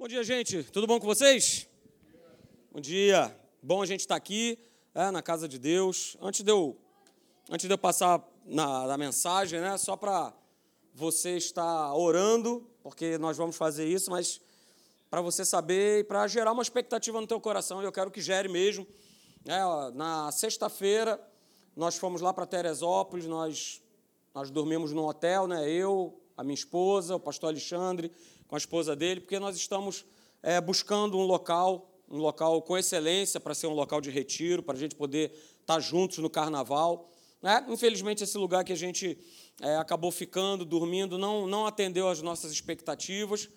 Bom dia, gente. Tudo bom com vocês? Bom dia. Bom a gente estar aqui é, na casa de Deus. Antes de eu, antes de eu passar na, na mensagem, né, só para você estar orando, porque nós vamos fazer isso, mas para você saber e para gerar uma expectativa no teu coração, eu quero que gere mesmo. É, ó, na sexta-feira, nós fomos lá para Teresópolis, nós, nós dormimos num hotel, né, eu, a minha esposa, o pastor Alexandre, com a esposa dele, porque nós estamos é, buscando um local, um local com excelência para ser um local de retiro, para a gente poder estar juntos no carnaval. Né? Infelizmente, esse lugar que a gente é, acabou ficando, dormindo, não, não atendeu às nossas expectativas,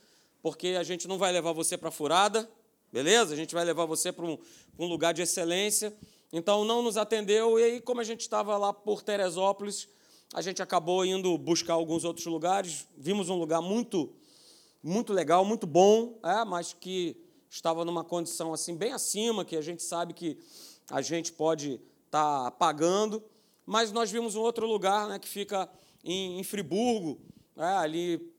porque a gente não vai levar você para a furada, beleza? A gente vai levar você para um, um lugar de excelência. Então, não nos atendeu, e aí, como a gente estava lá por Teresópolis, a gente acabou indo buscar alguns outros lugares. Vimos um lugar muito muito legal, muito bom, é, mas que estava numa condição assim bem acima, que a gente sabe que a gente pode estar tá pagando. Mas nós vimos um outro lugar né, que fica em, em Friburgo, é, ali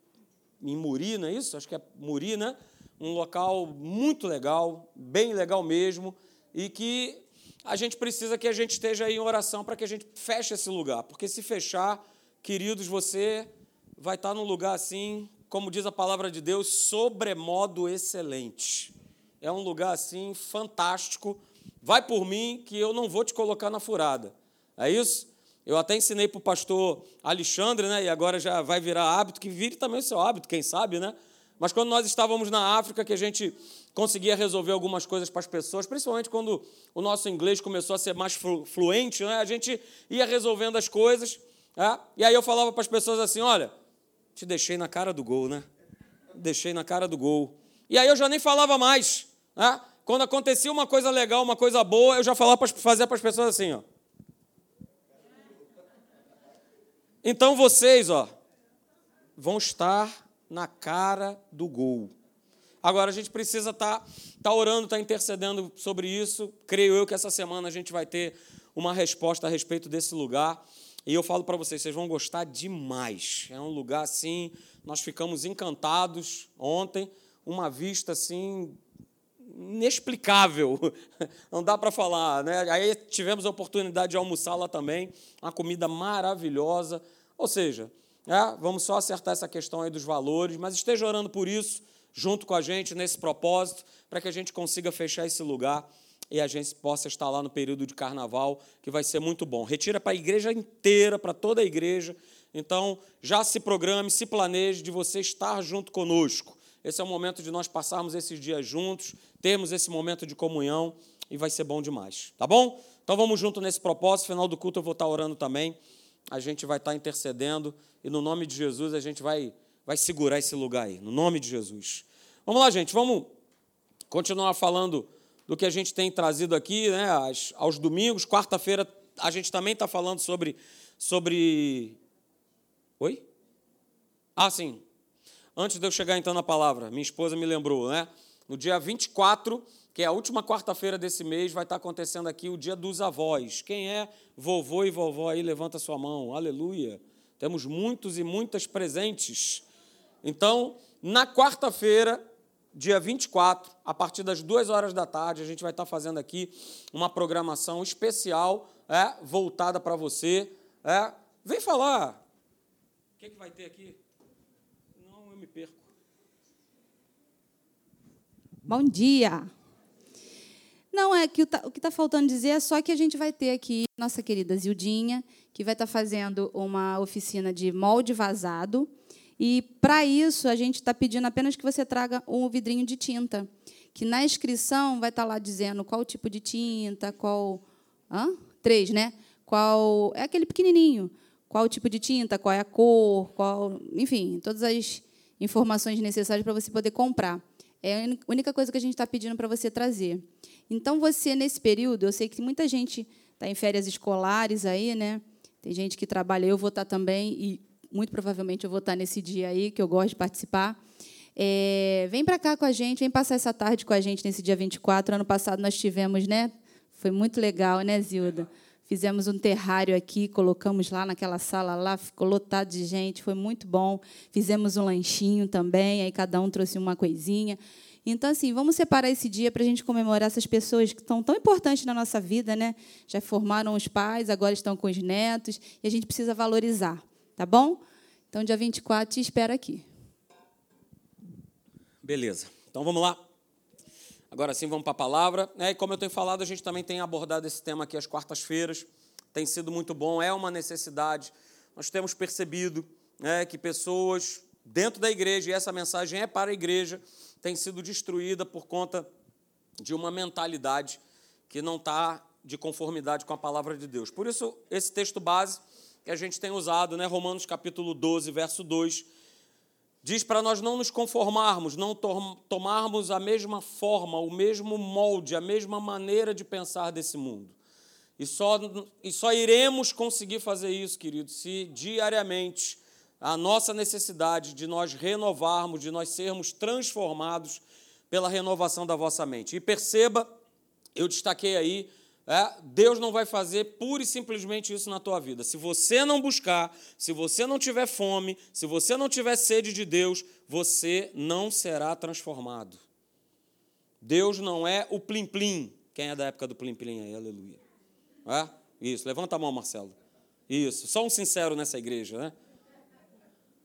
em Muri, não é isso? Acho que é Muri, né? Um local muito legal, bem legal mesmo, e que a gente precisa que a gente esteja aí em oração para que a gente feche esse lugar, porque se fechar, queridos, você vai estar num lugar assim como diz a palavra de Deus, sobremodo excelente. É um lugar assim fantástico. Vai por mim que eu não vou te colocar na furada. É isso? Eu até ensinei para o pastor Alexandre, né? E agora já vai virar hábito, que vire também o seu hábito, quem sabe, né? Mas quando nós estávamos na África, que a gente conseguia resolver algumas coisas para as pessoas, principalmente quando o nosso inglês começou a ser mais fluente, né? a gente ia resolvendo as coisas. É? E aí eu falava para as pessoas assim: olha, te deixei na cara do gol, né? Deixei na cara do gol. E aí eu já nem falava mais. Né? Quando acontecia uma coisa legal, uma coisa boa, eu já falava para fazer para as pessoas assim, ó. Então vocês, ó, vão estar na cara do gol. Agora a gente precisa estar tá, tá orando, estar tá intercedendo sobre isso. Creio eu que essa semana a gente vai ter uma resposta a respeito desse lugar. E eu falo para vocês, vocês vão gostar demais. É um lugar assim, nós ficamos encantados ontem, uma vista assim inexplicável, não dá para falar, né? Aí tivemos a oportunidade de almoçar lá também, uma comida maravilhosa. Ou seja, é, vamos só acertar essa questão aí dos valores, mas esteja orando por isso, junto com a gente, nesse propósito, para que a gente consiga fechar esse lugar e a gente possa estar lá no período de carnaval, que vai ser muito bom. Retira para a igreja inteira, para toda a igreja. Então, já se programe, se planeje de você estar junto conosco. Esse é o momento de nós passarmos esses dias juntos, termos esse momento de comunhão e vai ser bom demais. Tá bom? Então vamos junto nesse propósito. Final do culto eu vou estar orando também. A gente vai estar intercedendo e no nome de Jesus a gente vai vai segurar esse lugar aí, no nome de Jesus. Vamos lá, gente, vamos continuar falando do que a gente tem trazido aqui né, aos, aos domingos. Quarta-feira a gente também está falando sobre, sobre. Oi? Ah, sim. Antes de eu chegar então na palavra, minha esposa me lembrou, né? No dia 24, que é a última quarta-feira desse mês, vai estar acontecendo aqui o dia dos avós. Quem é vovô e vovó aí, levanta sua mão. Aleluia. Temos muitos e muitas presentes. Então, na quarta-feira, dia 24, a partir das duas horas da tarde, a gente vai estar fazendo aqui uma programação especial é, voltada para você. É. Vem falar. O que, que vai ter aqui? Não, eu me perco. Bom dia. Não, é que o, o que está faltando dizer é só que a gente vai ter aqui nossa querida Zildinha, que vai estar fazendo uma oficina de molde vazado e, para isso, a gente está pedindo apenas que você traga um vidrinho de tinta, que na inscrição vai estar tá lá dizendo qual tipo de tinta, qual. Hã? Três, né? Qual. É aquele pequenininho. Qual tipo de tinta, qual é a cor, qual. Enfim, todas as informações necessárias para você poder comprar. É a única coisa que a gente está pedindo para você trazer. Então, você, nesse período, eu sei que muita gente está em férias escolares aí, né? Tem gente que trabalha, eu vou estar tá também, e muito provavelmente eu vou estar nesse dia aí, que eu gosto de participar. É, vem para cá com a gente, vem passar essa tarde com a gente nesse dia 24. Ano passado nós tivemos, né? Foi muito legal, né, Zilda? Fizemos um terrário aqui, colocamos lá naquela sala lá, ficou lotado de gente, foi muito bom. Fizemos um lanchinho também, aí cada um trouxe uma coisinha. Então, assim, vamos separar esse dia para a gente comemorar essas pessoas que estão tão importantes na nossa vida, né? Já formaram os pais, agora estão com os netos, e a gente precisa valorizar, tá bom? Então, dia 24, te espero aqui. Beleza. Então, vamos lá. Agora sim, vamos para a palavra. É, e como eu tenho falado, a gente também tem abordado esse tema aqui às quartas-feiras. Tem sido muito bom, é uma necessidade. Nós temos percebido né, que pessoas dentro da igreja, e essa mensagem é para a igreja, tem sido destruída por conta de uma mentalidade que não está de conformidade com a palavra de Deus. Por isso, esse texto base que a gente tem usado, né, Romanos capítulo 12, verso 2, diz para nós não nos conformarmos, não tomarmos a mesma forma, o mesmo molde, a mesma maneira de pensar desse mundo. E só, e só iremos conseguir fazer isso, querido, se diariamente a nossa necessidade de nós renovarmos, de nós sermos transformados pela renovação da vossa mente. E perceba, eu destaquei aí é, Deus não vai fazer pura e simplesmente isso na tua vida. Se você não buscar, se você não tiver fome, se você não tiver sede de Deus, você não será transformado. Deus não é o plim-plim. Quem é da época do plim-plim aí? Aleluia. É? Isso, levanta a mão, Marcelo. Isso, só um sincero nessa igreja, né?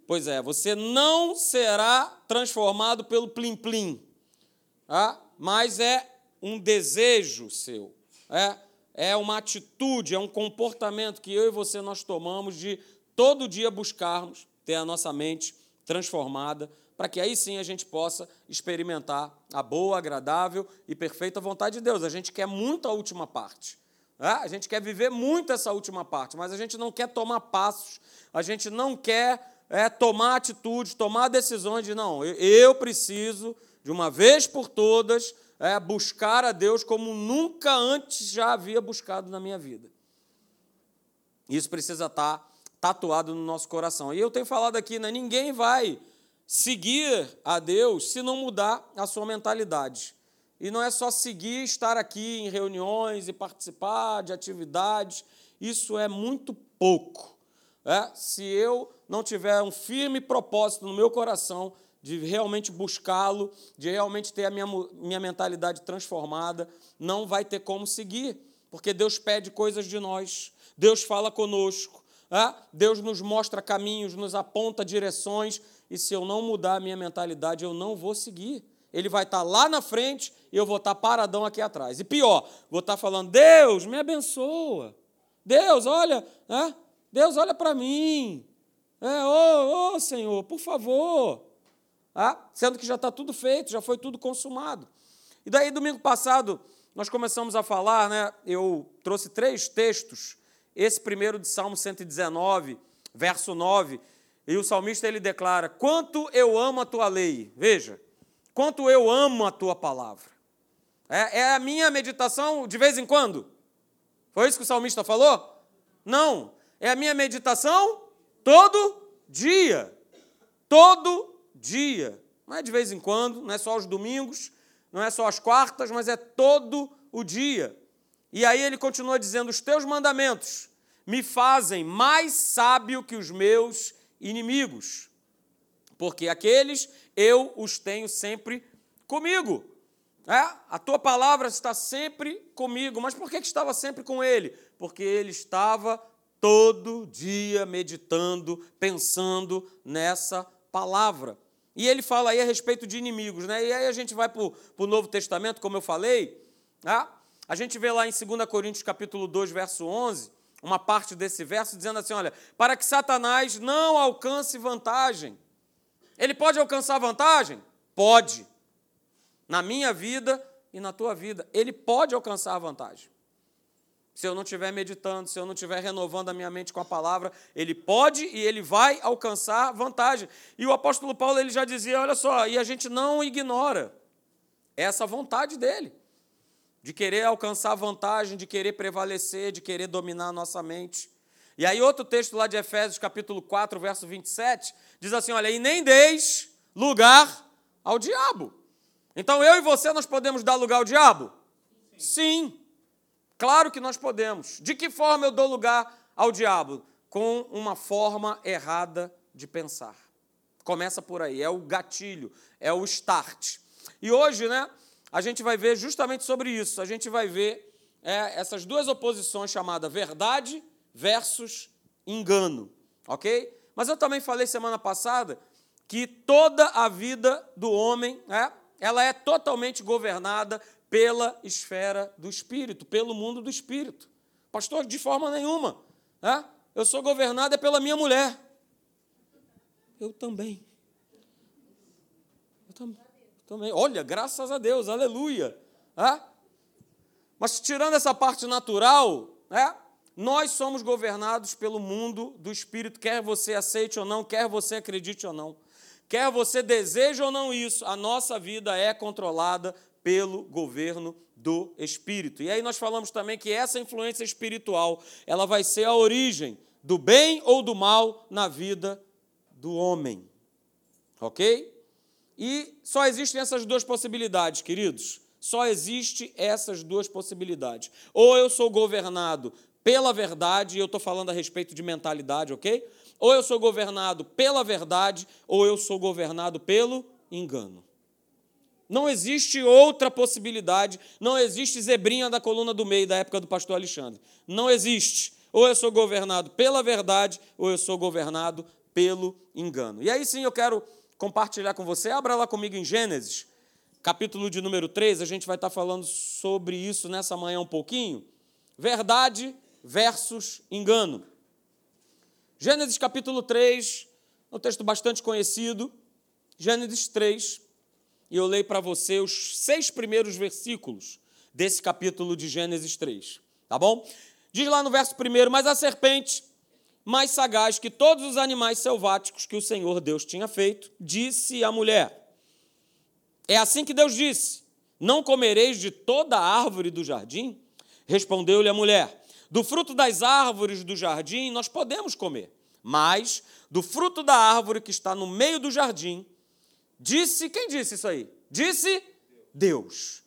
Pois é, você não será transformado pelo plim-plim, é? mas é um desejo seu é, é uma atitude, é um comportamento que eu e você nós tomamos de todo dia buscarmos ter a nossa mente transformada, para que aí sim a gente possa experimentar a boa, agradável e perfeita vontade de Deus. A gente quer muito a última parte. É? A gente quer viver muito essa última parte, mas a gente não quer tomar passos, a gente não quer é, tomar atitudes, tomar decisões de não, eu preciso, de uma vez por todas, é, buscar a Deus como nunca antes já havia buscado na minha vida. Isso precisa estar tatuado no nosso coração. E eu tenho falado aqui, né, ninguém vai seguir a Deus se não mudar a sua mentalidade. E não é só seguir, estar aqui em reuniões e participar de atividades, isso é muito pouco. É? Se eu não tiver um firme propósito no meu coração de realmente buscá-lo, de realmente ter a minha, minha mentalidade transformada, não vai ter como seguir, porque Deus pede coisas de nós, Deus fala conosco, é? Deus nos mostra caminhos, nos aponta direções, e se eu não mudar a minha mentalidade, eu não vou seguir. Ele vai estar lá na frente e eu vou estar paradão aqui atrás. E pior, vou estar falando: Deus, me abençoa. Deus, olha, é? Deus, olha para mim. É, ô, oh, Senhor, por favor. Ah, sendo que já está tudo feito, já foi tudo consumado. E daí, domingo passado, nós começamos a falar, né? Eu trouxe três textos. Esse primeiro de Salmo 119, verso 9, e o salmista ele declara: Quanto eu amo a tua lei. Veja, quanto eu amo a tua palavra. É, é a minha meditação de vez em quando. Foi isso que o salmista falou? Não. É a minha meditação todo dia. Todo dia. Não é de vez em quando, não é só aos domingos, não é só às quartas, mas é todo o dia. E aí ele continua dizendo: Os teus mandamentos me fazem mais sábio que os meus inimigos, porque aqueles eu os tenho sempre comigo. É? A tua palavra está sempre comigo. Mas por que estava sempre com ele? Porque ele estava todo dia meditando, pensando nessa palavra. E ele fala aí a respeito de inimigos, né? E aí a gente vai para o Novo Testamento, como eu falei, né? a gente vê lá em 2 Coríntios capítulo 2, verso 11, uma parte desse verso dizendo assim, olha, para que Satanás não alcance vantagem. Ele pode alcançar vantagem? Pode. Na minha vida e na tua vida. Ele pode alcançar vantagem se eu não estiver meditando, se eu não estiver renovando a minha mente com a palavra, ele pode e ele vai alcançar vantagem. E o apóstolo Paulo ele já dizia: olha só, e a gente não ignora essa vontade dele, de querer alcançar vantagem, de querer prevalecer, de querer dominar a nossa mente. E aí, outro texto lá de Efésios, capítulo 4, verso 27, diz assim: olha, e nem deis lugar ao diabo. Então eu e você nós podemos dar lugar ao diabo? Sim. Sim. Claro que nós podemos. De que forma eu dou lugar ao diabo? Com uma forma errada de pensar. Começa por aí, é o gatilho, é o start. E hoje, né, a gente vai ver justamente sobre isso. A gente vai ver é, essas duas oposições chamadas verdade versus engano, ok? Mas eu também falei semana passada que toda a vida do homem, é, ela é totalmente governada pela esfera do espírito, pelo mundo do espírito. Pastor, de forma nenhuma. É? Eu sou governado é pela minha mulher. Eu também. Eu também. também. Olha, graças a Deus, aleluia. É? Mas tirando essa parte natural, é? nós somos governados pelo mundo do espírito, quer você aceite ou não, quer você acredite ou não. Quer você deseje ou não isso, a nossa vida é controlada pelo governo do espírito. E aí nós falamos também que essa influência espiritual, ela vai ser a origem do bem ou do mal na vida do homem. OK? E só existem essas duas possibilidades, queridos. Só existe essas duas possibilidades. Ou eu sou governado pela verdade, e eu estou falando a respeito de mentalidade, ok? Ou eu sou governado pela verdade, ou eu sou governado pelo engano. Não existe outra possibilidade, não existe zebrinha da coluna do meio da época do pastor Alexandre. Não existe. Ou eu sou governado pela verdade, ou eu sou governado pelo engano. E aí sim eu quero compartilhar com você. Abra lá comigo em Gênesis, capítulo de número 3. A gente vai estar falando sobre isso nessa manhã um pouquinho. Verdade versus engano. Gênesis capítulo 3, um texto bastante conhecido. Gênesis 3, e eu leio para você os seis primeiros versículos desse capítulo de Gênesis 3, tá bom? Diz lá no verso primeiro: Mas a serpente, mais sagaz que todos os animais selváticos que o Senhor Deus tinha feito, disse à mulher: É assim que Deus disse: Não comereis de toda a árvore do jardim? Respondeu-lhe a mulher: do fruto das árvores do jardim nós podemos comer, mas do fruto da árvore que está no meio do jardim, disse, quem disse isso aí? Disse Deus.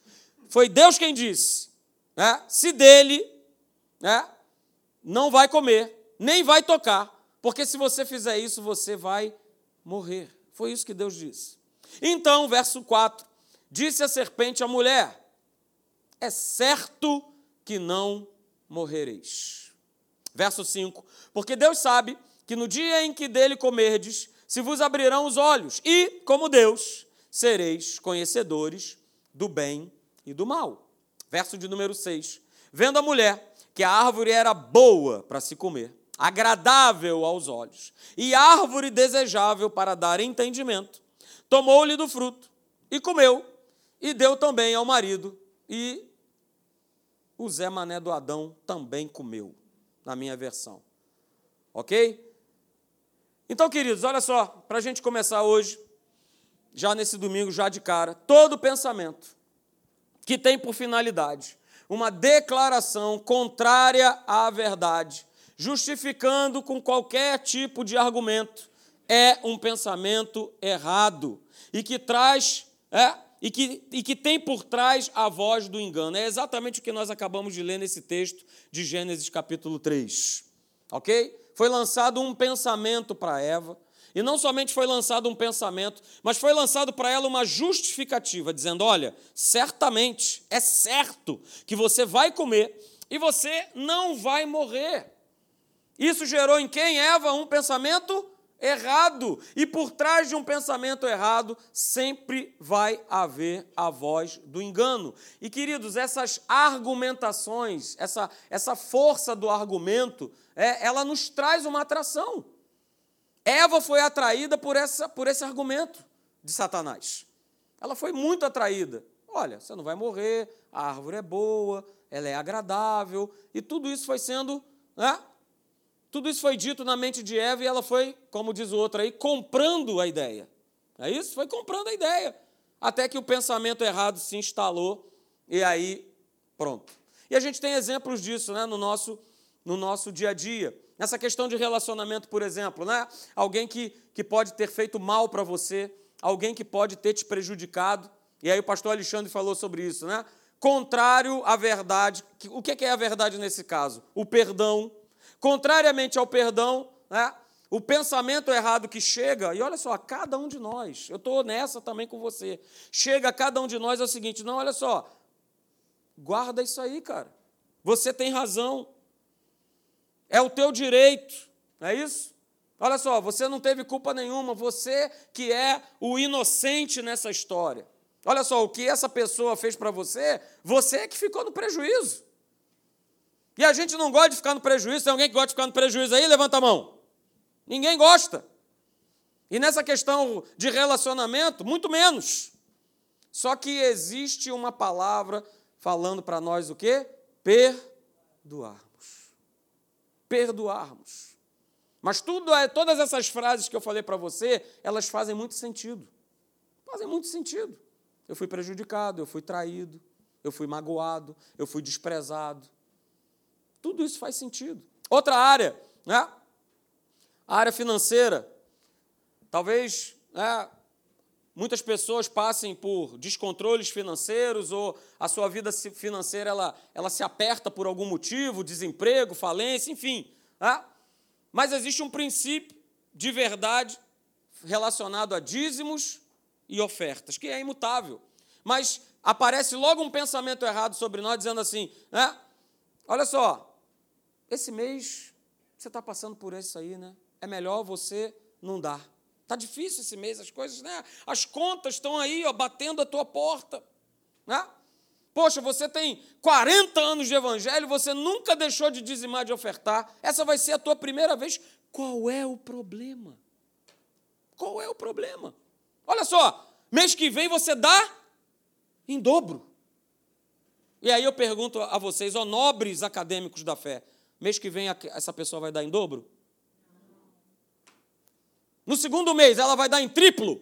Foi Deus quem disse. Né? Se dele, né, não vai comer, nem vai tocar, porque se você fizer isso, você vai morrer. Foi isso que Deus disse. Então, verso 4: Disse a serpente à mulher: É certo que não morrereis. Verso 5: Porque Deus sabe que no dia em que dele comerdes, se vos abrirão os olhos, e, como Deus, sereis conhecedores do bem e do mal. Verso de número 6: Vendo a mulher que a árvore era boa para se comer, agradável aos olhos, e árvore desejável para dar entendimento, tomou-lhe do fruto e comeu, e deu também ao marido, e o Zé Mané do Adão também comeu, na minha versão. Ok? Então, queridos, olha só, para a gente começar hoje, já nesse domingo, já de cara, todo pensamento que tem por finalidade uma declaração contrária à verdade, justificando com qualquer tipo de argumento, é um pensamento errado e que traz é, e que, e que tem por trás a voz do engano. É exatamente o que nós acabamos de ler nesse texto de Gênesis capítulo 3. Ok? Foi lançado um pensamento para Eva. E não somente foi lançado um pensamento, mas foi lançado para ela uma justificativa, dizendo: olha, certamente, é certo que você vai comer e você não vai morrer. Isso gerou em quem, Eva, um pensamento errado. E por trás de um pensamento errado sempre vai haver a voz do engano. E queridos, essas argumentações, essa, essa força do argumento, é, ela nos traz uma atração. Eva foi atraída por, essa, por esse argumento de Satanás. Ela foi muito atraída. Olha, você não vai morrer, a árvore é boa, ela é agradável, e tudo isso foi sendo né, tudo isso foi dito na mente de Eva e ela foi, como diz o outro aí, comprando a ideia. É isso? Foi comprando a ideia. Até que o pensamento errado se instalou e aí, pronto. E a gente tem exemplos disso né, no, nosso, no nosso dia a dia. Nessa questão de relacionamento, por exemplo, né? alguém que, que pode ter feito mal para você, alguém que pode ter te prejudicado. E aí o pastor Alexandre falou sobre isso, né? contrário à verdade. O que é a verdade nesse caso? O perdão. Contrariamente ao perdão, né, o pensamento errado que chega, e olha só, a cada um de nós, eu estou nessa também com você, chega a cada um de nós é o seguinte: não, olha só, guarda isso aí, cara. Você tem razão. É o teu direito, não é isso? Olha só, você não teve culpa nenhuma, você que é o inocente nessa história. Olha só, o que essa pessoa fez para você, você é que ficou no prejuízo. E a gente não gosta de ficar no prejuízo. Tem alguém que gosta de ficar no prejuízo aí? Levanta a mão. Ninguém gosta. E nessa questão de relacionamento, muito menos. Só que existe uma palavra falando para nós o quê? Perdoarmos. Perdoarmos. Mas tudo, é, todas essas frases que eu falei para você, elas fazem muito sentido. Fazem muito sentido. Eu fui prejudicado, eu fui traído, eu fui magoado, eu fui desprezado. Tudo isso faz sentido. Outra área, né? A área financeira. Talvez né, muitas pessoas passem por descontroles financeiros ou a sua vida financeira ela, ela se aperta por algum motivo, desemprego, falência, enfim. Né? Mas existe um princípio de verdade relacionado a dízimos e ofertas, que é imutável. Mas aparece logo um pensamento errado sobre nós, dizendo assim: né? olha só, esse mês você está passando por isso aí, né? É melhor você não dar. Está difícil esse mês, as coisas, né? As contas estão aí, ó, batendo a tua porta. Né? Poxa, você tem 40 anos de evangelho, você nunca deixou de dizimar, de ofertar. Essa vai ser a tua primeira vez. Qual é o problema? Qual é o problema? Olha só, mês que vem você dá em dobro. E aí eu pergunto a vocês, ó nobres acadêmicos da fé, mês que vem essa pessoa vai dar em dobro? No segundo mês ela vai dar em triplo?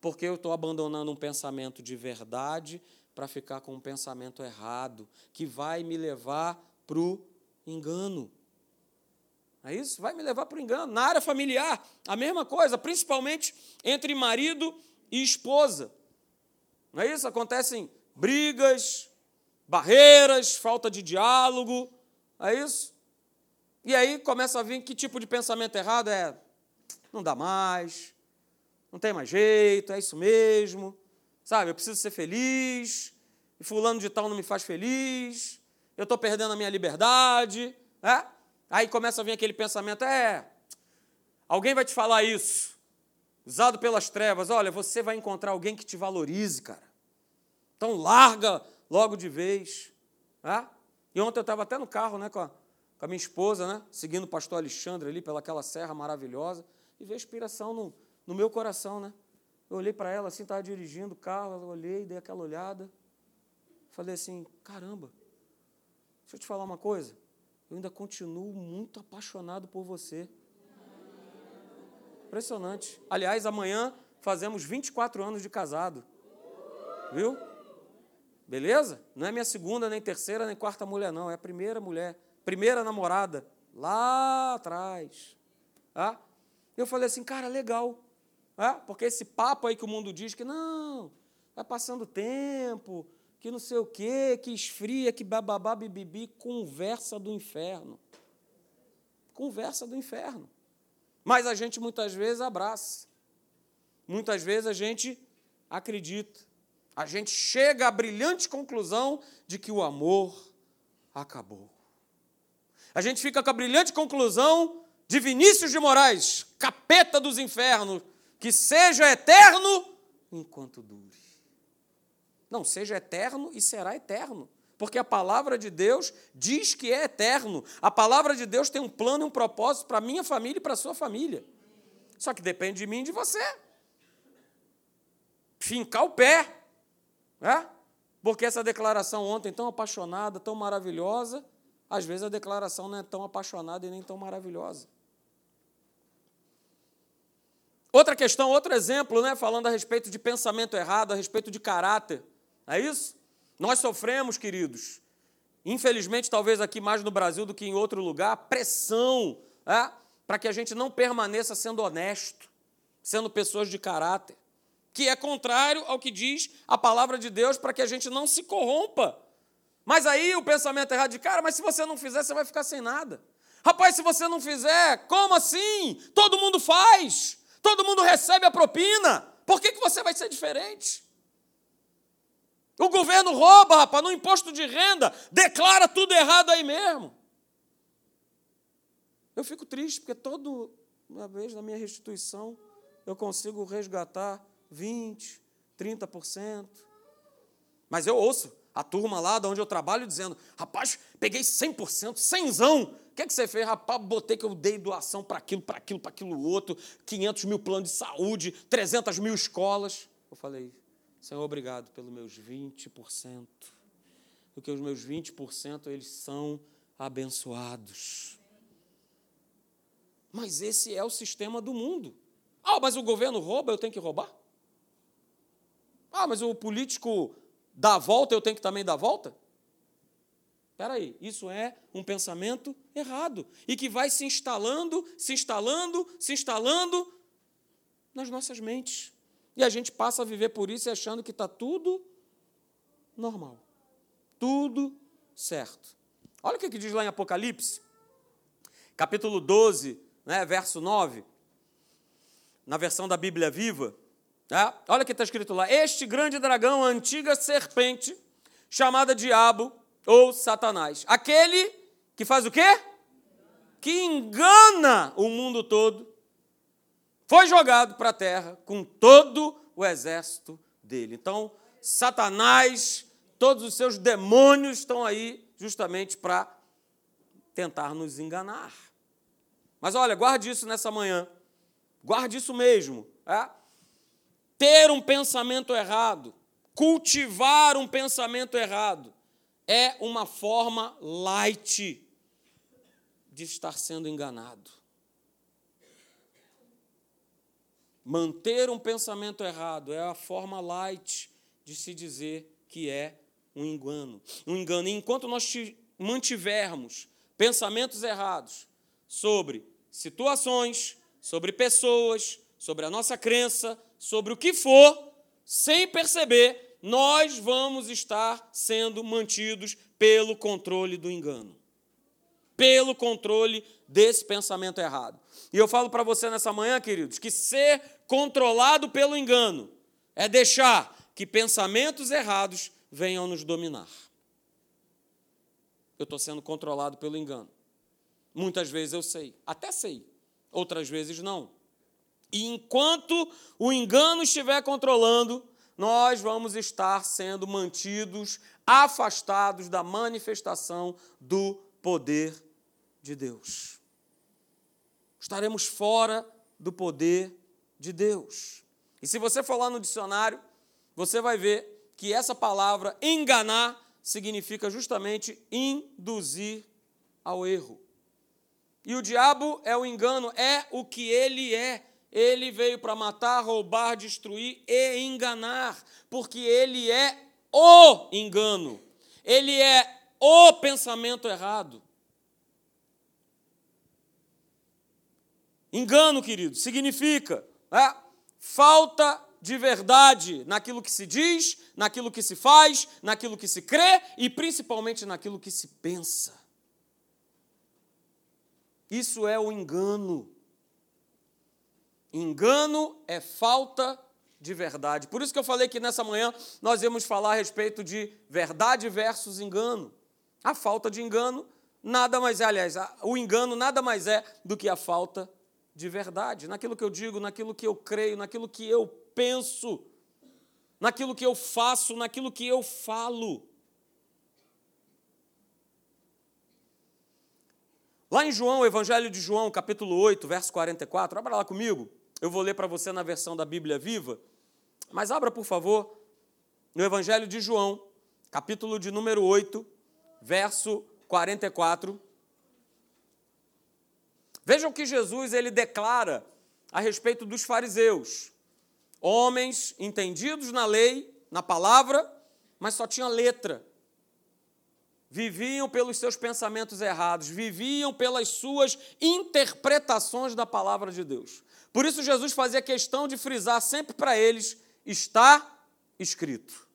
Porque eu estou abandonando um pensamento de verdade para ficar com um pensamento errado, que vai me levar para o engano. É isso? Vai me levar para o engano. Na área familiar, a mesma coisa, principalmente entre marido e esposa. Não é isso? Acontecem brigas, barreiras, falta de diálogo. É isso? E aí começa a vir que tipo de pensamento errado é: não dá mais, não tem mais jeito, é isso mesmo, sabe? Eu preciso ser feliz, e fulano de tal não me faz feliz, eu estou perdendo a minha liberdade, é? Aí começa a vir aquele pensamento: é, alguém vai te falar isso, usado pelas trevas, olha, você vai encontrar alguém que te valorize, cara. Então larga logo de vez. É? E ontem eu estava até no carro né, com, a, com a minha esposa, né, seguindo o pastor Alexandre ali pelaquela serra maravilhosa, e veio inspiração no, no meu coração. Né? Eu olhei para ela assim, estava dirigindo o carro, eu olhei, dei aquela olhada. Falei assim: caramba, deixa eu te falar uma coisa eu ainda continuo muito apaixonado por você. Impressionante. Aliás, amanhã fazemos 24 anos de casado. Viu? Beleza? Não é minha segunda, nem terceira, nem quarta mulher, não. É a primeira mulher. Primeira namorada. Lá atrás. Ah? Eu falei assim, cara, legal. Ah? Porque esse papo aí que o mundo diz que não, vai passando tempo, que não sei o quê, que esfria, que bababá, bibibi, conversa do inferno. Conversa do inferno. Mas a gente muitas vezes abraça. Muitas vezes a gente acredita. A gente chega à brilhante conclusão de que o amor acabou. A gente fica com a brilhante conclusão de Vinícius de Moraes, capeta dos infernos, que seja eterno enquanto dure. Não, seja eterno e será eterno. Porque a palavra de Deus diz que é eterno. A palavra de Deus tem um plano e um propósito para a minha família e para a sua família. Só que depende de mim e de você. Fincar o pé. Né? Porque essa declaração ontem tão apaixonada, tão maravilhosa, às vezes a declaração não é tão apaixonada e nem tão maravilhosa. Outra questão, outro exemplo, né, falando a respeito de pensamento errado, a respeito de caráter. É isso? Nós sofremos, queridos, infelizmente, talvez aqui mais no Brasil do que em outro lugar, pressão é? para que a gente não permaneça sendo honesto, sendo pessoas de caráter. Que é contrário ao que diz a palavra de Deus para que a gente não se corrompa. Mas aí o pensamento errado de cara, mas se você não fizer, você vai ficar sem nada. Rapaz, se você não fizer, como assim? Todo mundo faz, todo mundo recebe a propina. Por que, que você vai ser diferente? O governo rouba, rapaz, no imposto de renda, declara tudo errado aí mesmo. Eu fico triste, porque toda vez na minha restituição eu consigo resgatar 20%, 30%. Mas eu ouço a turma lá de onde eu trabalho dizendo: rapaz, peguei 100%, 100zão. O que, é que você fez? Rapaz, botei que eu dei doação para aquilo, para aquilo, para aquilo outro, 500 mil planos de saúde, 300 mil escolas. Eu falei: Senhor, obrigado pelos meus 20%, porque os meus 20% eles são abençoados. Mas esse é o sistema do mundo. Ah, mas o governo rouba, eu tenho que roubar? Ah, mas o político dá a volta, eu tenho que também dar a volta? Espera aí, isso é um pensamento errado e que vai se instalando, se instalando, se instalando nas nossas mentes. E a gente passa a viver por isso achando que está tudo normal, tudo certo. Olha o que diz lá em Apocalipse, capítulo 12, né, verso 9, na versão da Bíblia Viva. Né? Olha o que está escrito lá: Este grande dragão, a antiga serpente, chamada Diabo ou Satanás. Aquele que faz o quê? Que engana o mundo todo, foi jogado para a terra com todo o exército dele. Então, Satanás, todos os seus demônios estão aí justamente para tentar nos enganar. Mas olha, guarde isso nessa manhã. Guarde isso mesmo. É? Ter um pensamento errado, cultivar um pensamento errado, é uma forma light de estar sendo enganado. Manter um pensamento errado é a forma light de se dizer que é um engano. Um engano. E enquanto nós mantivermos pensamentos errados sobre situações, sobre pessoas, sobre a nossa crença, sobre o que for, sem perceber, nós vamos estar sendo mantidos pelo controle do engano, pelo controle desse pensamento errado. E eu falo para você nessa manhã, queridos, que ser controlado pelo engano é deixar que pensamentos errados venham nos dominar. Eu estou sendo controlado pelo engano. Muitas vezes eu sei, até sei, outras vezes não. E enquanto o engano estiver controlando, nós vamos estar sendo mantidos afastados da manifestação do poder de Deus. Estaremos fora do poder de Deus. E se você for lá no dicionário, você vai ver que essa palavra enganar significa justamente induzir ao erro. E o diabo é o engano, é o que ele é. Ele veio para matar, roubar, destruir e enganar, porque ele é o engano, ele é o pensamento errado. Engano, querido, significa é, falta de verdade naquilo que se diz, naquilo que se faz, naquilo que se crê e principalmente naquilo que se pensa. Isso é o engano. Engano é falta de verdade. Por isso que eu falei que nessa manhã nós íamos falar a respeito de verdade versus engano. A falta de engano nada mais é, aliás, o engano nada mais é do que a falta de verdade, naquilo que eu digo, naquilo que eu creio, naquilo que eu penso, naquilo que eu faço, naquilo que eu falo. Lá em João, Evangelho de João, capítulo 8, verso 44, abra lá comigo. Eu vou ler para você na versão da Bíblia Viva, mas abra, por favor, no Evangelho de João, capítulo de número 8, verso 44. Vejam que Jesus ele declara a respeito dos fariseus, homens entendidos na lei, na palavra, mas só tinha letra. Viviam pelos seus pensamentos errados, viviam pelas suas interpretações da palavra de Deus. Por isso, Jesus fazia questão de frisar sempre para eles está escrito.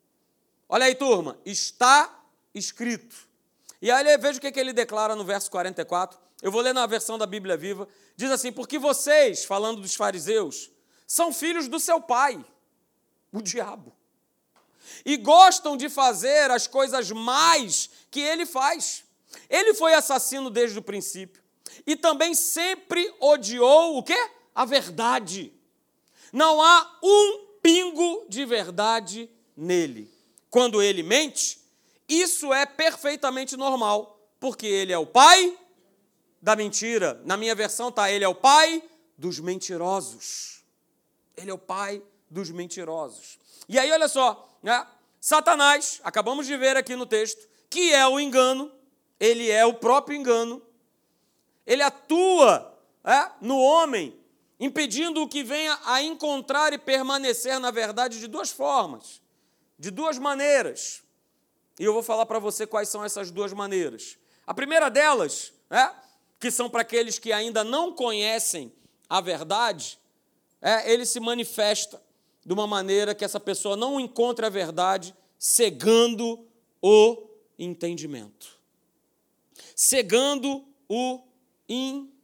Olha aí, turma, está escrito. E aí veja o que ele declara no verso 44. Eu vou ler na versão da Bíblia Viva. Diz assim: Porque vocês, falando dos fariseus, são filhos do seu pai, o diabo, e gostam de fazer as coisas mais que ele faz. Ele foi assassino desde o princípio e também sempre odiou o quê? A verdade. Não há um pingo de verdade nele. Quando ele mente, isso é perfeitamente normal, porque ele é o pai da mentira. Na minha versão tá, ele é o pai dos mentirosos. Ele é o pai dos mentirosos. E aí, olha só, né? Satanás, acabamos de ver aqui no texto, que é o engano, ele é o próprio engano, ele atua é, no homem, impedindo o que venha a encontrar e permanecer na verdade de duas formas, de duas maneiras. E eu vou falar para você quais são essas duas maneiras. A primeira delas, é, que são para aqueles que ainda não conhecem a verdade, é, ele se manifesta de uma maneira que essa pessoa não encontre a verdade, cegando o entendimento. Cegando o entendimento,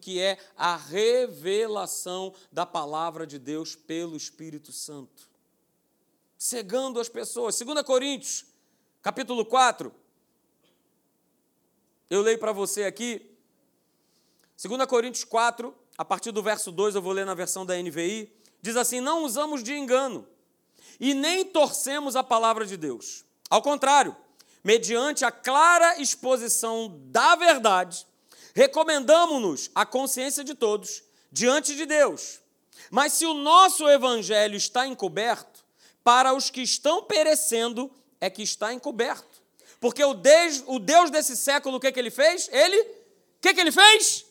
que é a revelação da palavra de Deus pelo Espírito Santo. Cegando as pessoas. 2 Coríntios, capítulo 4. Eu leio para você aqui. 2 Coríntios 4, a partir do verso 2, eu vou ler na versão da NVI. Diz assim: Não usamos de engano e nem torcemos a palavra de Deus. Ao contrário, mediante a clara exposição da verdade, recomendamos-nos a consciência de todos diante de Deus. Mas se o nosso evangelho está encoberto, para os que estão perecendo é que está encoberto. Porque o Deus, o Deus desse século, o que, que ele fez? Ele, o que, que ele fez?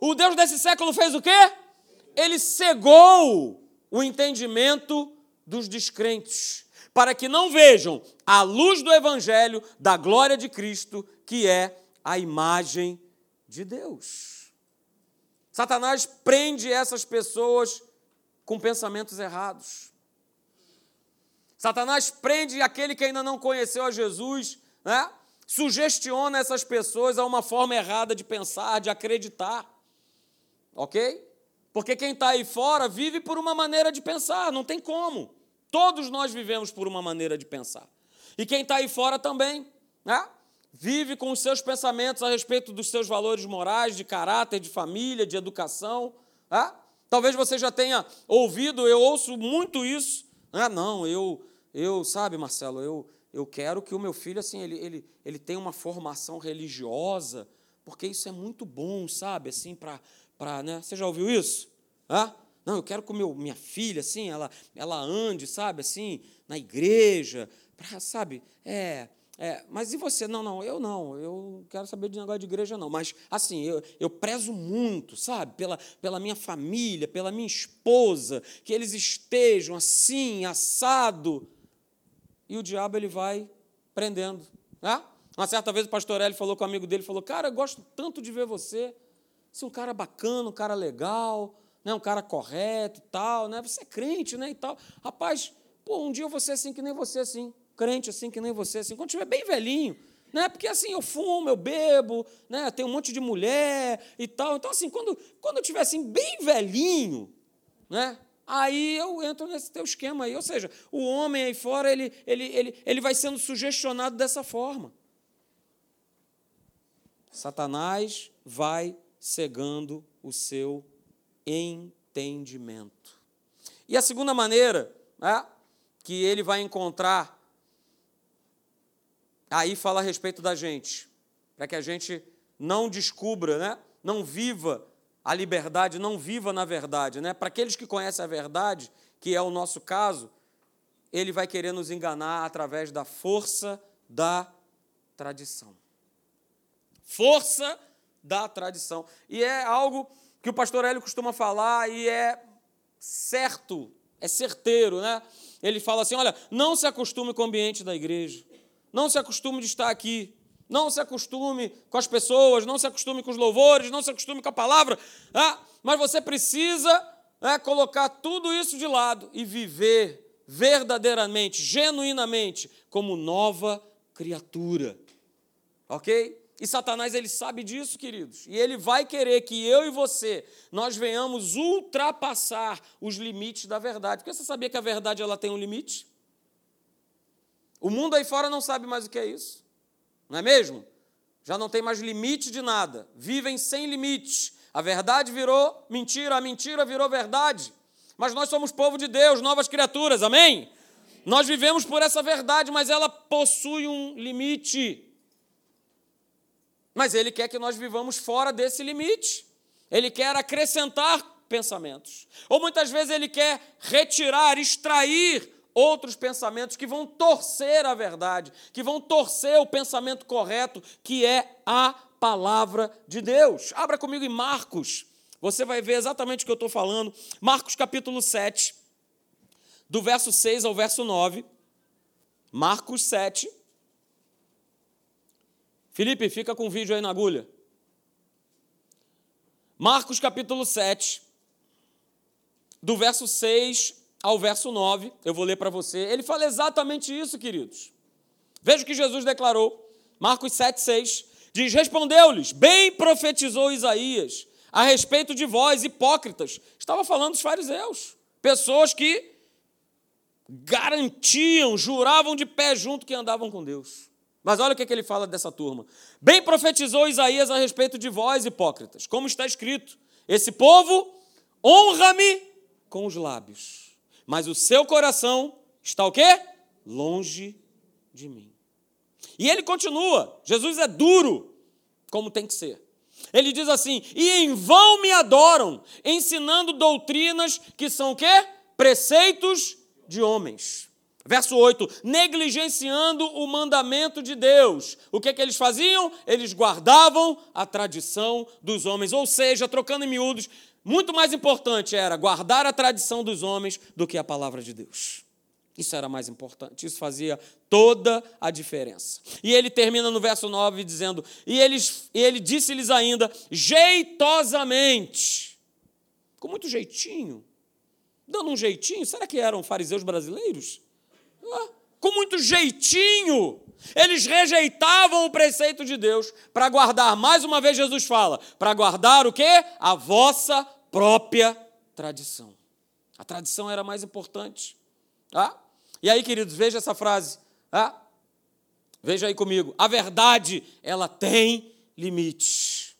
O Deus desse século fez o quê? Ele cegou o entendimento dos descrentes, para que não vejam a luz do Evangelho da glória de Cristo, que é a imagem de Deus. Satanás prende essas pessoas com pensamentos errados. Satanás prende aquele que ainda não conheceu a Jesus, né? sugestiona essas pessoas a uma forma errada de pensar, de acreditar. Ok? Porque quem está aí fora vive por uma maneira de pensar, não tem como. Todos nós vivemos por uma maneira de pensar. E quem está aí fora também. Né? Vive com os seus pensamentos a respeito dos seus valores morais, de caráter, de família, de educação. Ah? Talvez você já tenha ouvido, eu ouço muito isso. Ah, não, eu, eu sabe, Marcelo, eu, eu quero que o meu filho assim, ele, ele, ele tenha uma formação religiosa, porque isso é muito bom, sabe, assim, para. Né? Você já ouviu isso? Ah? Não, eu quero que meu, minha filha, assim, ela, ela ande, sabe, assim, na igreja, para, sabe, é, é, mas e você? Não, não, eu não, eu quero saber de negócio de igreja, não. Mas, assim, eu, eu prezo muito, sabe, pela, pela minha família, pela minha esposa, que eles estejam assim, assado. E o diabo, ele vai prendendo. Né? Uma certa vez o pastor Eli falou com um amigo dele, falou, cara, eu gosto tanto de ver você. Você é um cara bacana, um cara legal, né, um cara correto e tal, né? Você é crente, né, e tal. Rapaz, pô, um dia eu vou ser assim que nem você, assim crente assim que nem você, assim, quando estiver bem velhinho, né? Porque assim, eu fumo, eu bebo, né? Tenho um monte de mulher e tal. Então, assim, quando, quando eu estiver assim, bem velhinho, né? Aí eu entro nesse teu esquema aí. Ou seja, o homem aí fora, ele, ele, ele, ele vai sendo sugestionado dessa forma. Satanás vai cegando o seu entendimento. E a segunda maneira né, que ele vai encontrar aí fala a respeito da gente, para que a gente não descubra, né? não viva a liberdade, não viva na verdade. Né? Para aqueles que conhecem a verdade, que é o nosso caso, ele vai querer nos enganar através da força da tradição. Força da tradição. E é algo que o pastor Hélio costuma falar e é certo, é certeiro, né? Ele fala assim: olha, não se acostume com o ambiente da igreja. Não se acostume de estar aqui. Não se acostume com as pessoas, não se acostume com os louvores, não se acostume com a palavra. Ah, mas você precisa é colocar tudo isso de lado e viver verdadeiramente, genuinamente, como nova criatura. Ok? E Satanás ele sabe disso, queridos. E ele vai querer que eu e você nós venhamos ultrapassar os limites da verdade. Porque você sabia que a verdade ela tem um limite? O mundo aí fora não sabe mais o que é isso. Não é mesmo? Já não tem mais limite de nada. Vivem sem limites. A verdade virou mentira, a mentira virou verdade. Mas nós somos povo de Deus, novas criaturas, amém? Nós vivemos por essa verdade, mas ela possui um limite. Mas ele quer que nós vivamos fora desse limite. Ele quer acrescentar pensamentos. Ou muitas vezes ele quer retirar, extrair outros pensamentos que vão torcer a verdade, que vão torcer o pensamento correto, que é a palavra de Deus. Abra comigo em Marcos, você vai ver exatamente o que eu estou falando. Marcos capítulo 7, do verso 6 ao verso 9. Marcos 7. Felipe, fica com o vídeo aí na agulha. Marcos capítulo 7, do verso 6 ao verso 9, eu vou ler para você. Ele fala exatamente isso, queridos. Veja o que Jesus declarou. Marcos 7, 6. Diz: Respondeu-lhes: Bem profetizou Isaías a respeito de vós, hipócritas. Estava falando dos fariseus, pessoas que garantiam, juravam de pé junto que andavam com Deus. Mas olha o que, ele fala dessa turma. Bem profetizou Isaías a respeito de vós, hipócritas, como está escrito: Esse povo honra-me com os lábios, mas o seu coração está o quê? Longe de mim. E ele continua, Jesus é duro, como tem que ser. Ele diz assim: "E em vão me adoram, ensinando doutrinas que são o quê? Preceitos de homens." Verso 8: negligenciando o mandamento de Deus. O que, é que eles faziam? Eles guardavam a tradição dos homens. Ou seja, trocando em miúdos, muito mais importante era guardar a tradição dos homens do que a palavra de Deus. Isso era mais importante, isso fazia toda a diferença. E ele termina no verso 9 dizendo: E eles, ele disse-lhes ainda, jeitosamente, com muito jeitinho, dando um jeitinho, será que eram fariseus brasileiros? Ah, com muito jeitinho, eles rejeitavam o preceito de Deus para guardar, mais uma vez Jesus fala, para guardar o quê? A vossa própria tradição. A tradição era mais importante. Tá? E aí, queridos, veja essa frase. Ah, veja aí comigo. A verdade, ela tem limites.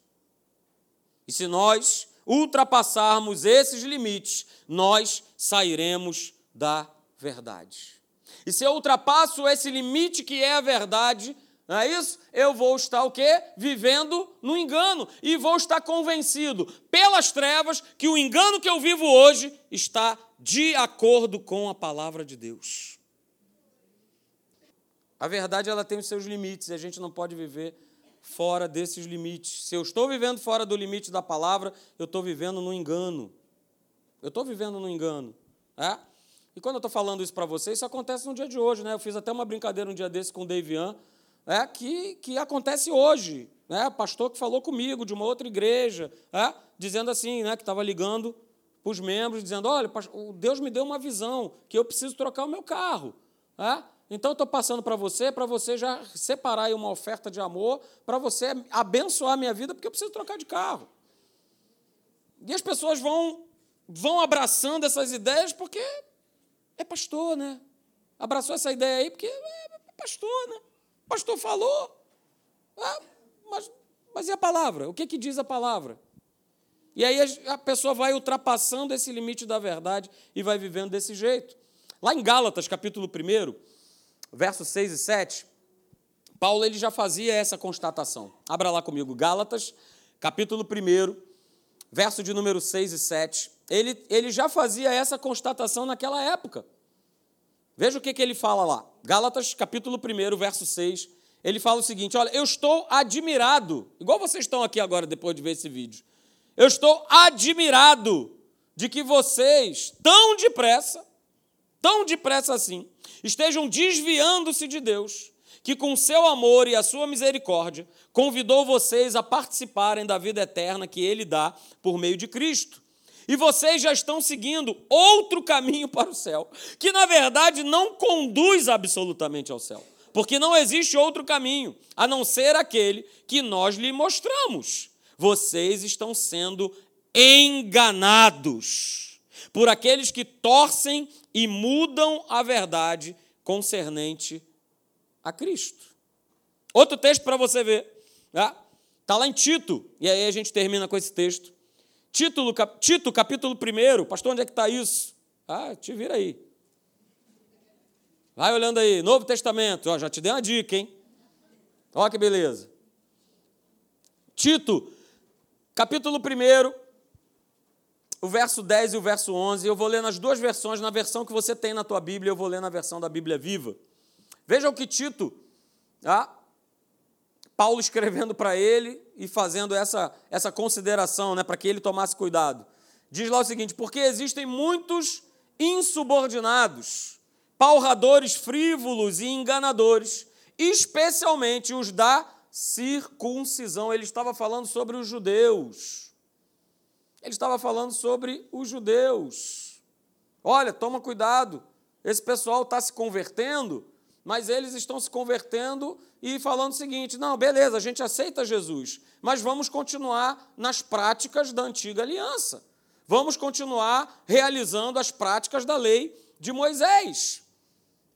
E se nós ultrapassarmos esses limites, nós sairemos da verdade. E se eu ultrapasso esse limite que é a verdade, não é isso? Eu vou estar o quê? Vivendo no engano. E vou estar convencido pelas trevas que o engano que eu vivo hoje está de acordo com a palavra de Deus. A verdade ela tem os seus limites e a gente não pode viver fora desses limites. Se eu estou vivendo fora do limite da palavra, eu estou vivendo no engano. Eu estou vivendo no engano. É? E quando eu estou falando isso para vocês, isso acontece no dia de hoje. Né? Eu fiz até uma brincadeira um dia desse com o Davian, é, que, que acontece hoje. Né? Pastor que falou comigo de uma outra igreja, é, dizendo assim, né, que estava ligando para os membros, dizendo: olha, Deus me deu uma visão que eu preciso trocar o meu carro. É? Então, estou passando para você, para você já separar aí uma oferta de amor, para você abençoar a minha vida, porque eu preciso trocar de carro. E as pessoas vão, vão abraçando essas ideias porque pastor, né? Abraçou essa ideia aí porque é pastor, né? O pastor falou. Ah, mas, mas e a palavra? O que, que diz a palavra? E aí a pessoa vai ultrapassando esse limite da verdade e vai vivendo desse jeito. Lá em Gálatas, capítulo 1, versos 6 e 7, Paulo ele já fazia essa constatação. Abra lá comigo, Gálatas, capítulo 1, verso de número 6 e 7. Ele, ele já fazia essa constatação naquela época. Veja o que, que ele fala lá. Gálatas, capítulo 1, verso 6. Ele fala o seguinte: Olha, eu estou admirado, igual vocês estão aqui agora depois de ver esse vídeo. Eu estou admirado de que vocês, tão depressa, tão depressa assim, estejam desviando-se de Deus, que com seu amor e a sua misericórdia convidou vocês a participarem da vida eterna que Ele dá por meio de Cristo. E vocês já estão seguindo outro caminho para o céu, que na verdade não conduz absolutamente ao céu, porque não existe outro caminho a não ser aquele que nós lhe mostramos. Vocês estão sendo enganados por aqueles que torcem e mudam a verdade concernente a Cristo. Outro texto para você ver. Está tá lá em Tito, e aí a gente termina com esse texto. Título, cap, Tito, capítulo 1. Pastor, onde é que está isso? Ah, te vira aí. Vai olhando aí, Novo Testamento. Ó, já te dei uma dica, hein? Olha que beleza. Tito, capítulo 1, o verso 10 e o verso 11. Eu vou ler nas duas versões, na versão que você tem na tua Bíblia, eu vou ler na versão da Bíblia Viva. Veja o que Tito, ah, Paulo escrevendo para ele e fazendo essa, essa consideração, né, para que ele tomasse cuidado. Diz lá o seguinte: porque existem muitos insubordinados, palradores frívolos e enganadores, especialmente os da circuncisão. Ele estava falando sobre os judeus. Ele estava falando sobre os judeus. Olha, toma cuidado, esse pessoal está se convertendo, mas eles estão se convertendo e falando o seguinte: não, beleza, a gente aceita Jesus, mas vamos continuar nas práticas da antiga aliança. Vamos continuar realizando as práticas da lei de Moisés.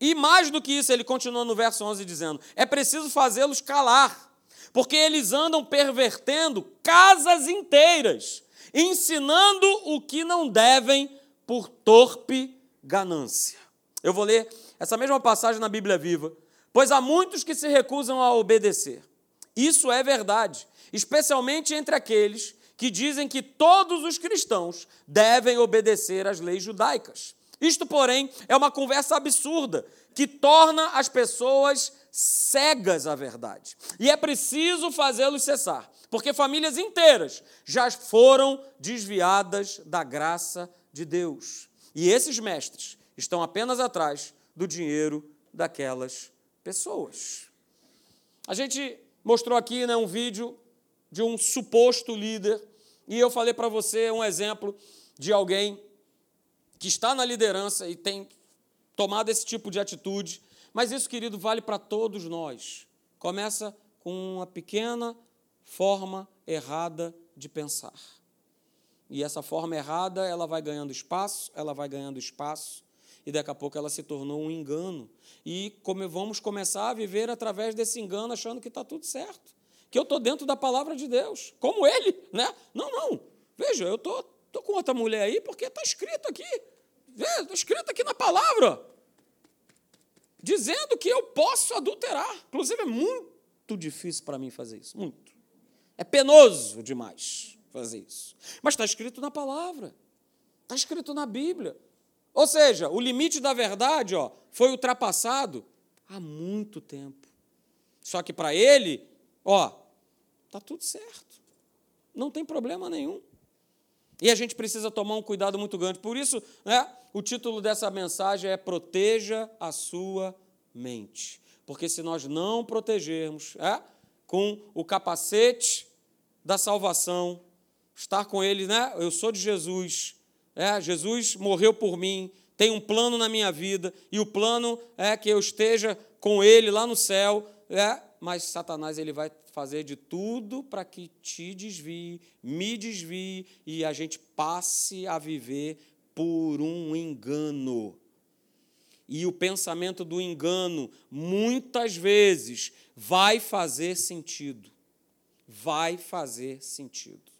E mais do que isso, ele continua no verso 11 dizendo: é preciso fazê-los calar, porque eles andam pervertendo casas inteiras, ensinando o que não devem por torpe ganância. Eu vou ler essa mesma passagem na Bíblia Viva, Pois há muitos que se recusam a obedecer. Isso é verdade, especialmente entre aqueles que dizem que todos os cristãos devem obedecer às leis judaicas. Isto, porém, é uma conversa absurda que torna as pessoas cegas à verdade. E é preciso fazê-los cessar, porque famílias inteiras já foram desviadas da graça de Deus. E esses mestres estão apenas atrás do dinheiro daquelas pessoas. A gente mostrou aqui né, um vídeo de um suposto líder, e eu falei para você um exemplo de alguém que está na liderança e tem tomado esse tipo de atitude, mas isso, querido, vale para todos nós. Começa com uma pequena forma errada de pensar. E essa forma errada, ela vai ganhando espaço, ela vai ganhando espaço, e daqui a pouco ela se tornou um engano. E como vamos começar a viver através desse engano, achando que está tudo certo, que eu estou dentro da palavra de Deus, como ele, né? Não, não. Veja, eu estou tô, tô com outra mulher aí porque está escrito aqui, está escrito aqui na palavra, dizendo que eu posso adulterar. Inclusive é muito difícil para mim fazer isso, muito. É penoso demais fazer isso. Mas está escrito na palavra, está escrito na Bíblia. Ou seja, o limite da verdade ó, foi ultrapassado há muito tempo. Só que para ele, ó, tá tudo certo. Não tem problema nenhum. E a gente precisa tomar um cuidado muito grande. Por isso, né, o título dessa mensagem é Proteja a sua mente. Porque se nós não protegermos é, com o capacete da salvação, estar com ele, né? Eu sou de Jesus, é, Jesus morreu por mim, tem um plano na minha vida, e o plano é que eu esteja com Ele lá no céu, é, mas Satanás ele vai fazer de tudo para que te desvie, me desvie, e a gente passe a viver por um engano. E o pensamento do engano, muitas vezes, vai fazer sentido. Vai fazer sentido.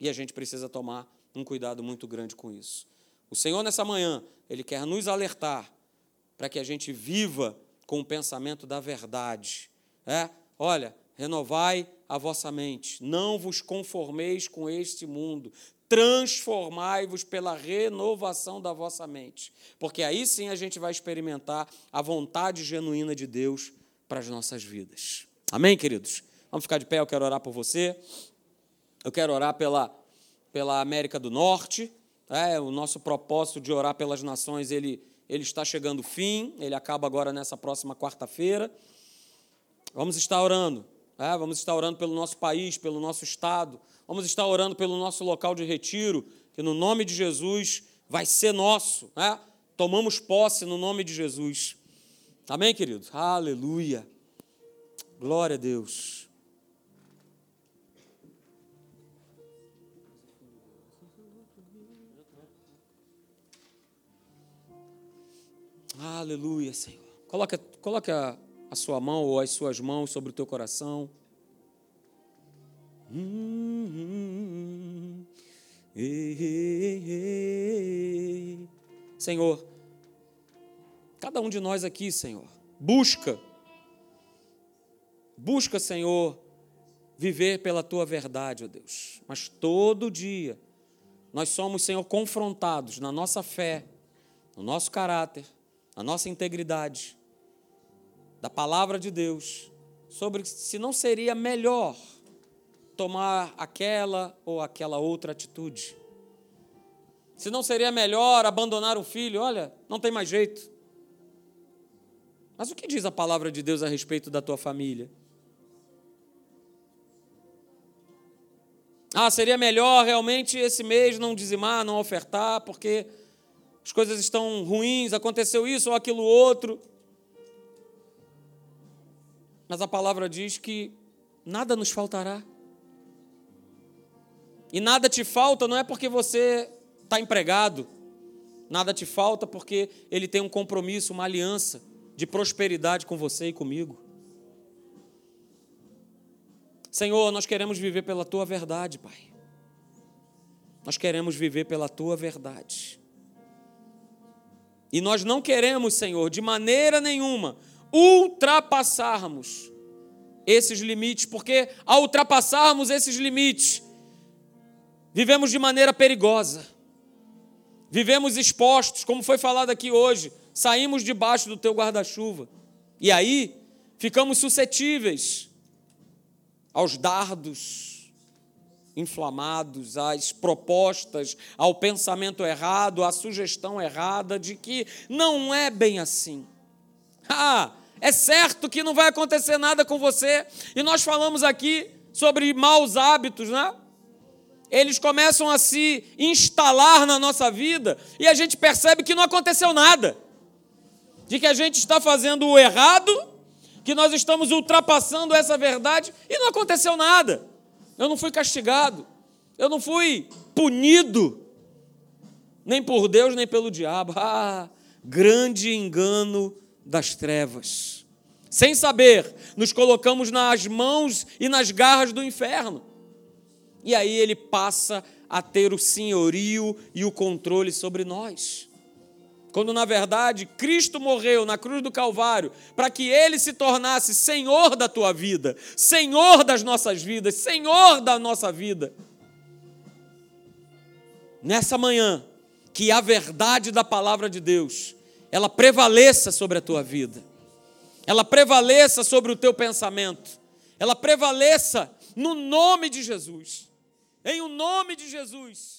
E a gente precisa tomar um cuidado muito grande com isso. O Senhor, nessa manhã, Ele quer nos alertar para que a gente viva com o pensamento da verdade. É? Olha, renovai a vossa mente, não vos conformeis com este mundo, transformai-vos pela renovação da vossa mente, porque aí sim a gente vai experimentar a vontade genuína de Deus para as nossas vidas. Amém, queridos? Vamos ficar de pé, eu quero orar por você. Eu quero orar pela pela América do Norte. É, o nosso propósito de orar pelas nações ele, ele está chegando fim, ele acaba agora nessa próxima quarta-feira. Vamos estar orando, é, vamos estar orando pelo nosso país, pelo nosso estado, vamos estar orando pelo nosso local de retiro, que no nome de Jesus vai ser nosso, né? Tomamos posse no nome de Jesus. Amém, queridos? Aleluia. Glória a Deus. Aleluia, Senhor. Coloque, coloque a, a sua mão ou as suas mãos sobre o teu coração. Hum, hum, hum, Senhor, cada um de nós aqui, Senhor, busca, busca, Senhor, viver pela tua verdade, ó Deus. Mas todo dia nós somos, Senhor, confrontados na nossa fé, no nosso caráter, na nossa integridade, da palavra de Deus, sobre se não seria melhor tomar aquela ou aquela outra atitude. Se não seria melhor abandonar o filho, olha, não tem mais jeito. Mas o que diz a palavra de Deus a respeito da tua família? Ah, seria melhor realmente esse mês não dizimar, não ofertar, porque as coisas estão ruins, aconteceu isso ou aquilo outro. Mas a palavra diz que nada nos faltará. E nada te falta não é porque você está empregado, nada te falta porque ele tem um compromisso, uma aliança de prosperidade com você e comigo. Senhor, nós queremos viver pela tua verdade, Pai. Nós queremos viver pela tua verdade. E nós não queremos, Senhor, de maneira nenhuma, ultrapassarmos esses limites, porque ao ultrapassarmos esses limites, vivemos de maneira perigosa, vivemos expostos, como foi falado aqui hoje, saímos debaixo do teu guarda-chuva, e aí ficamos suscetíveis aos dardos inflamados, às propostas, ao pensamento errado, à sugestão errada de que não é bem assim. Ah, é certo que não vai acontecer nada com você. E nós falamos aqui sobre maus hábitos, né? Eles começam a se instalar na nossa vida e a gente percebe que não aconteceu nada. De que a gente está fazendo o errado, que nós estamos ultrapassando essa verdade e não aconteceu nada eu não fui castigado, eu não fui punido, nem por Deus, nem pelo diabo. Ah, grande engano das trevas. Sem saber, nos colocamos nas mãos e nas garras do inferno. E aí ele passa a ter o senhorio e o controle sobre nós quando na verdade Cristo morreu na cruz do Calvário para que ele se tornasse Senhor da tua vida, Senhor das nossas vidas, Senhor da nossa vida. Nessa manhã, que a verdade da palavra de Deus, ela prevaleça sobre a tua vida, ela prevaleça sobre o teu pensamento, ela prevaleça no nome de Jesus, em o nome de Jesus.